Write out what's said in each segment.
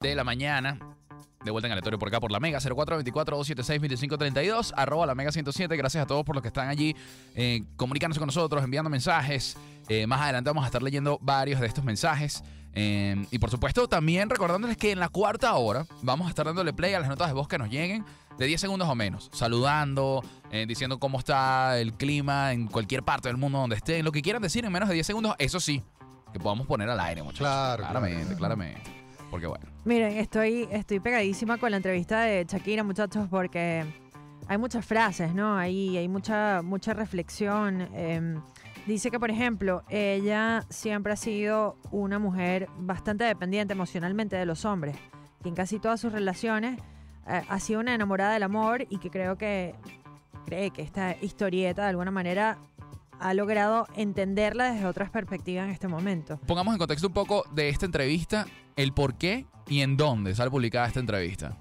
de la mañana. De vuelta en aleatorio por acá por la Mega 0424-276-2532, arroba la Mega 107. Gracias a todos por los que están allí eh, comunicándose con nosotros, enviando mensajes. Eh, más adelante vamos a estar leyendo varios de estos mensajes. Eh, y por supuesto, también recordándoles que en la cuarta hora vamos a estar dándole play a las notas de voz que nos lleguen de 10 segundos o menos, saludando, diciendo cómo está el clima en cualquier parte del mundo donde estén, lo que quieran decir en menos de 10 segundos, eso sí, que podamos poner al aire, muchachos. Claro, claramente, claro. claramente. Porque bueno. Miren, estoy, estoy pegadísima con la entrevista de Shakira, muchachos, porque hay muchas frases, ¿no? Ahí hay mucha, mucha reflexión. eh, dice que, por ejemplo, ella siempre ha sido una mujer bastante dependiente emocionalmente de los hombres, que en casi todas sus relaciones eh, ha sido una enamorada del amor y que creo que cree que esta historieta de alguna manera ha logrado entenderla desde otras perspectivas en este momento. Pongamos en contexto un poco de esta entrevista, el por qué y en dónde sale publicada esta entrevista.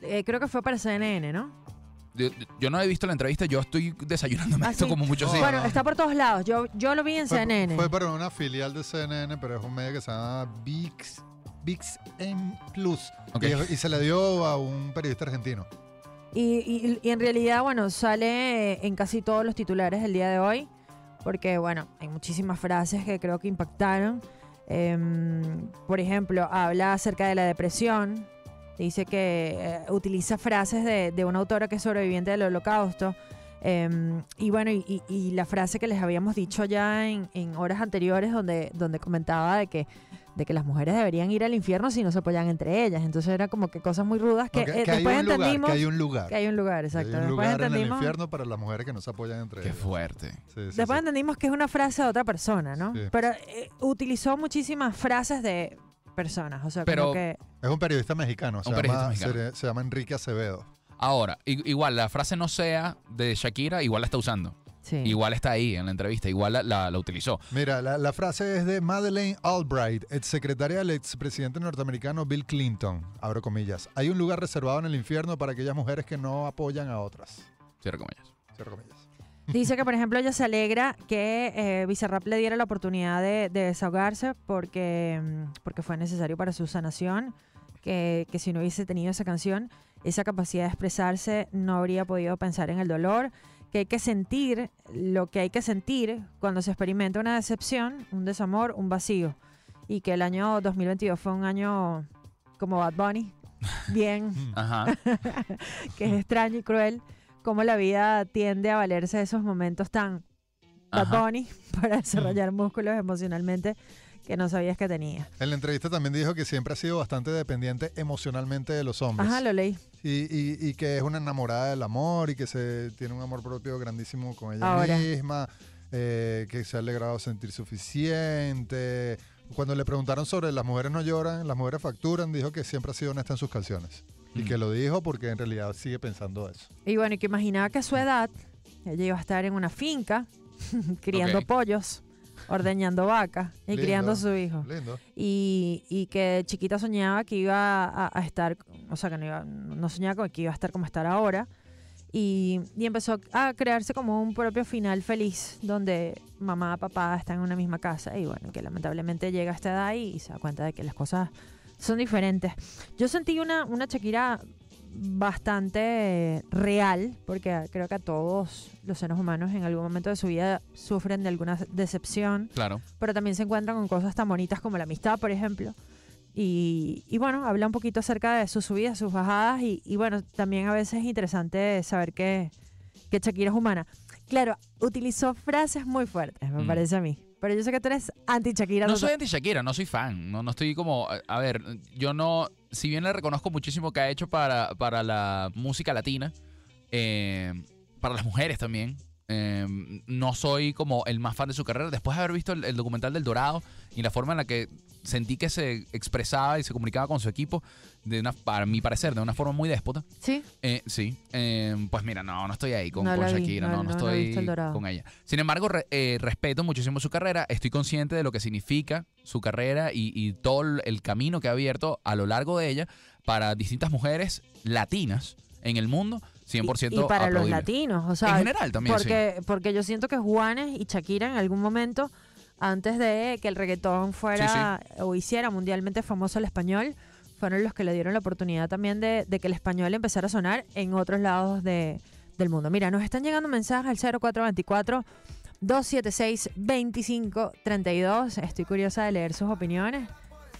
Eh, creo que fue para CNN, ¿no? Yo, yo no he visto la entrevista, yo estoy desayunándome Ah, esto sí. como muchos sí. bueno, no. está por todos lados. Yo, yo lo vi en Fue, CNN. fue para una filial de CNN, pero es un medio que se llama VIX, VIX-M Plus. Ok. Y, y se le dio a un periodista argentino. Y, y- y en realidad, bueno, sale en casi todos los titulares del día de hoy, porque, bueno, hay muchísimas frases que creo que impactaron. Em, por ejemplo, habla acerca de la depresión, dice que eh, utiliza frases de, de una autora que es sobreviviente del holocausto. Em, y bueno, y, la frase que les habíamos dicho ya en, en horas anteriores, donde, donde comentaba de que, de que las mujeres deberían ir al infierno si no se apoyan entre ellas. Entonces era como que cosas muy rudas que, eh, que después lugar, entendimos que hay un lugar. que hay un lugar, Que exacto. Hay un Después lugar en el infierno para las mujeres que no se apoyan entre Qué ellas. fuerte. Sí, sí, después sí. entendimos que es una frase de otra persona, ¿no? Sí. Pero eh, utilizó muchísimas frases de personas, o sea, Pero- como que Es un periodista mexicano. Se, Un periodista llama, mexicano. Se, se llama Enrique Acevedo. Ahora, igual la frase no sea de Shakira, igual la está usando. Sí. Igual está ahí en la entrevista, igual la, la- la utilizó. Mira, la, la frase es de Madeleine Albright, exsecretaria del expresidente norteamericano Bill Clinton. Abro comillas. Hay un lugar reservado en el infierno para aquellas mujeres que no apoyan a otras. Cierro comillas. Cierro comillas. Dice que, por ejemplo, ella se alegra que eh, Bizarrap le diera la oportunidad de, de desahogarse porque, mm, porque fue necesario para su sanación, que, que si no hubiese tenido esa canción, esa capacidad de expresarse, no habría podido pensar en el dolor, que hay que sentir lo que hay que sentir cuando se experimenta una decepción, un desamor, un vacío, y que el año 2022 fue un año como Bad Bunny, bien Ajá. que es extraño y cruel cómo la vida tiende a valerse de esos momentos tan Bad Ajá. Bunny para desarrollar músculos emocionalmente que no sabías que tenía. En la entrevista también dijo que siempre ha sido bastante dependiente emocionalmente de los hombres. Ajá, lo leí. Y, y- y que es una enamorada del amor y que se tiene un amor propio grandísimo con ella Ahora. misma, eh, que se ha alegrado sentir suficiente. Cuando le preguntaron sobre las mujeres no lloran, las mujeres facturan, dijo que siempre ha sido honesta en sus canciones. Y que lo dijo porque en realidad sigue pensando eso. Y bueno, y que imaginaba que a su edad ella iba a estar en una finca criando pollos, ordeñando vacas y Lindo. criando a su hijo. Lindo. Y, y que chiquita soñaba que iba a, a estar, o sea, que no, iba- no soñaba con que iba a estar como estar ahora. Y, y empezó a crearse como un propio final feliz, donde mamá, papá están en una misma casa. Y bueno, que lamentablemente llega a esta edad y se da cuenta de que las cosas son diferentes. Yo sentí una, una Shakira bastante real, porque creo que a todos los seres humanos en algún momento de su vida sufren de alguna decepción Claro. pero también se encuentran con cosas tan bonitas como la amistad, por ejemplo. Y, y bueno, habla un poquito acerca de sus subidas, sus bajadas y, y bueno, también a veces es interesante saber que, que Shakira es humana. Claro, utilizó frases muy fuertes, me Mm. parece a mí. Pero yo sé que tú eres anti-Shakira. No soy anti Shakira, no soy fan. No, no estoy como. A a ver, yo no. Si bien le reconozco muchísimo que ha hecho para, para la música latina, eh, para las mujeres también. Eh, no soy como el más fan de su carrera. Después de haber visto el, el documental del Dorado y la forma en la que sentí que se expresaba y se comunicaba con su equipo, de una, para mi parecer, de una forma muy déspota. Sí, Eh, sí, eh, pues mira, no, no estoy ahí con, No con la vi, Shakira, no, no, estoy con ella. Sin embargo, re- respeto muchísimo su carrera, estoy consciente de lo que significa su carrera y, y todo el camino que ha abierto a lo largo de ella para distintas mujeres latinas en el mundo, 100% y, y para los latinos, o sea, En general también, sí. porque, porque yo siento que Juanes y Shakira en algún momento, antes de que el reggaetón fuera o hiciera mundialmente famoso el español, fueron los que le dieron la oportunidad también de, de que el español empezara a sonar en otros lados de- del mundo. Mira, nos están llegando mensajes al 0424 276 2532. Estoy curiosa de leer sus opiniones.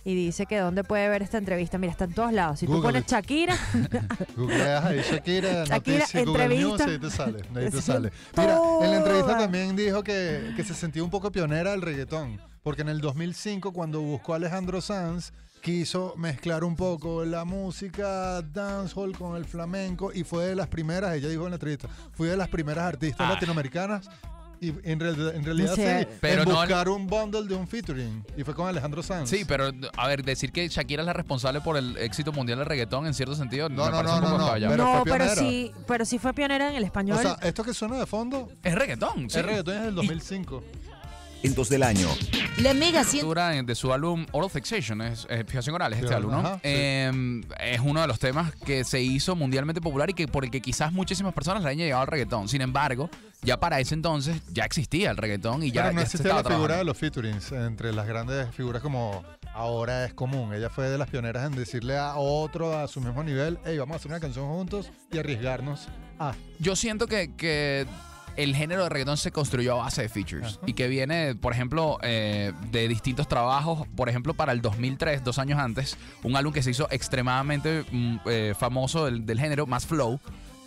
Y dice que dónde puede ver esta entrevista. Mira, está en todos lados. Si tú Google pones it. Shakira, Googleas ahí Shakira, Shakira, noticias, Google News, entrevista. ahí te sale, ahí te sale. Mira, en la entrevista también dijo que, que se sentía un poco pionera del reggaetón, porque en el 2005 cuando buscó a Alejandro Sanz quiso mezclar un poco la música dancehall con el flamenco y fue de las primeras, ella dijo en la entrevista, fue de las primeras artistas Ah. latinoamericanas y en, real- en realidad sé. sí, Pero en no- buscar un bundle de un featuring y fue con Alejandro Sanz. Sí, pero a ver, decir que Shakira es la responsable por el éxito mundial del reggaetón en cierto sentido No, me no, parece no, un poco no, pero no, pero sí, pero sí fue pionera en el español. O sea, esto que suena de fondo Es reggaetón, sí. es reggaetón desde el 2005. Entos del año. La Mega 100. Cultura de su álbum Oral Fixation, es, es fijación oral, es este álbum, ¿no? ajá, sí. Eh, es uno de los temas que se hizo mundialmente popular y que por el que quizás muchísimas personas le hayan llegado al reggaetón. Sin embargo, ya para ese entonces ya existía el reggaetón y ya, Pero no ya se existía estaba la figura de trabajando. los featurings entre las grandes figuras como ahora es común. Ella fue de las pioneras en decirle a otro a su mismo nivel, hey, vamos a hacer una canción juntos y arriesgarnos a. Yo siento que, que el género de reggaetón se construyó a base de features Ajá. y que viene, por ejemplo, eh, de distintos trabajos. Por ejemplo, para el 2003, dos años antes, un álbum que se hizo extremadamente mm, eh, famoso del, del género, más flow.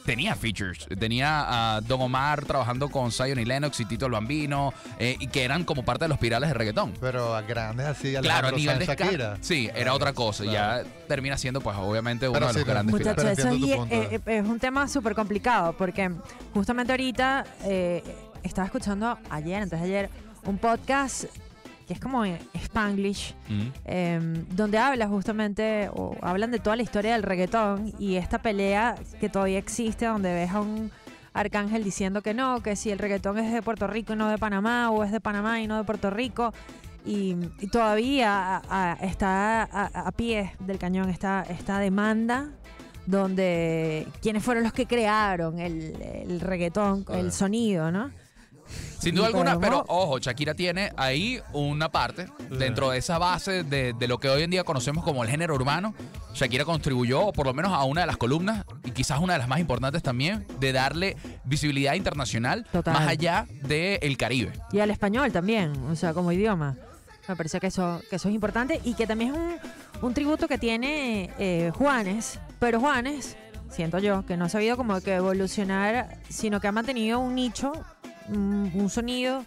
Tenía features, tenía a Don Omar trabajando con Zion y Lennox y Tito el Bambino, eh, y que eran como parte de los pirales de reggaetón. Pero a grandes así, Claro, a Alejandro nivel de. Shakira. Sí, era otra cosa. claro. Ya termina siendo, pues, obviamente, uno Pero de sí, los grandes Muchacho, pirales. Muchachos, eso es, eh, eh, es un tema súper complicado porque justamente ahorita eh, estaba escuchando ayer, antes de ayer, un podcast que es como en Spanglish, Mm. eh, donde habla justamente, o hablan de toda la historia del reggaetón y esta pelea que todavía existe, donde ves a un arcángel diciendo que no, que si el reggaetón es de Puerto Rico y no de Panamá, o es de Panamá y no de Puerto Rico. Y, y todavía a- a- está a, a pie del cañón esta, esta demanda donde quiénes fueron los que crearon el, el reggaetón, el sonido, ¿no? Sin duda alguna, pero ojo, Shakira tiene ahí una parte dentro de esa base de, de lo que hoy en día conocemos como el género urbano. Shakira contribuyó, por lo menos a una de las columnas, y quizás una de las más importantes también, de darle visibilidad internacional Total. más allá del Caribe. Y al español también, o sea, como idioma. Me parece que eso, que eso es importante y que también es un, un tributo que tiene eh, Juanes, pero Juanes, siento yo, que no ha sabido como que evolucionar, sino que ha mantenido un nicho, un, un sonido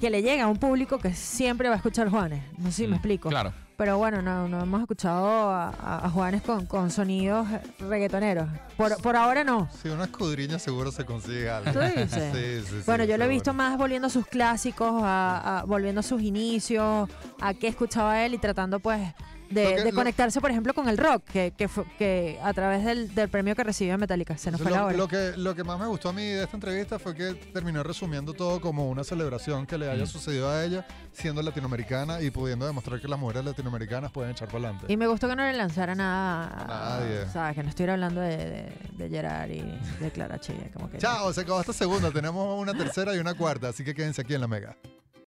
que le llega a un público que siempre va a escuchar Juanes. No sé si me Mm, explico. Claro. Pero bueno, no, no hemos escuchado a, a- a Juanes con, con sonidos reggaetoneros. Por, por ahora no. Sí, una escudriña seguro se consigue algo. ¿Tú dices? Sí, sí, sí, Bueno, yo lo he visto más volviendo a sus clásicos, a, a- volviendo a sus inicios, a qué escuchaba él y tratando pues de, que- conectarse, por ejemplo, con el rock, que, que, fue- que a través del, del premio que recibió Metallica. Se nos fue la Lo, hora. lo que, lo que más me gustó a mí de esta entrevista fue que terminó resumiendo todo como una celebración que le haya Mm. sucedido a ella siendo latinoamericana y pudiendo demostrar que las mujeres latinoamericanas pueden echar para adelante. Y me gustó que no le lanzara nada A nadie. ¿Sabes? Que no estuviera hablando de, de, de Gerard y de Clara Chilla. Como que Chao, se acabó esta segunda. Tenemos una tercera y una cuarta, así que quédense aquí en la Mega.